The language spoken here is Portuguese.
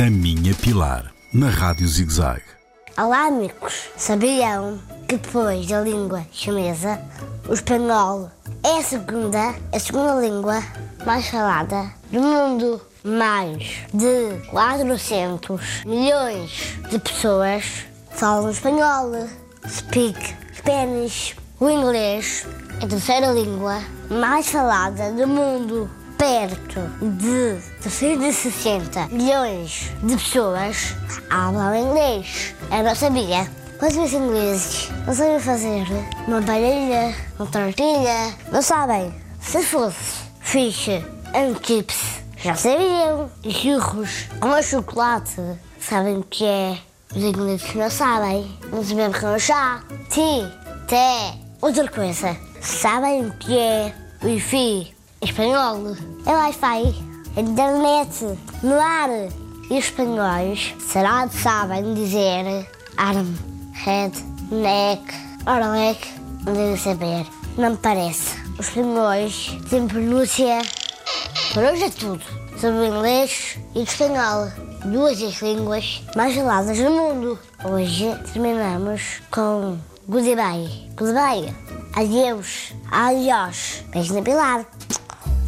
A Minha Pilar, na Rádio ZigZag. Olá, amigos. Sabiam que depois da língua chinesa, o espanhol é a segunda, a segunda língua mais falada do mundo? Mais de 400 milhões de pessoas falam espanhol. Speak Spanish. O inglês é a terceira língua mais falada do mundo perto de 360 milhões de pessoas falam inglês. Eu não sabia. Quantos meus ingleses não sabem fazer uma palheira, uma tortilha? Não sabem. Se fosse fish and chips, já sabiam. Churros com chocolate, sabem o que é. Os ingleses não sabem. Não sabem que é o chá. Tea, té. Outra coisa, sabem o que é Wi-Fi? Espanhol. É Wi-Fi. Internet. No ar. E os espanhóis, será que sabem dizer arm, head, neck, orlec? Não devem saber. Não me parece. Os espanhóis têm pronúncia. Por hoje é tudo. Sobre o inglês e o espanhol. Duas das línguas mais faladas do mundo. Hoje terminamos com goodbye. Goodbye. Adeus. Adiós. Beijo na Pilar.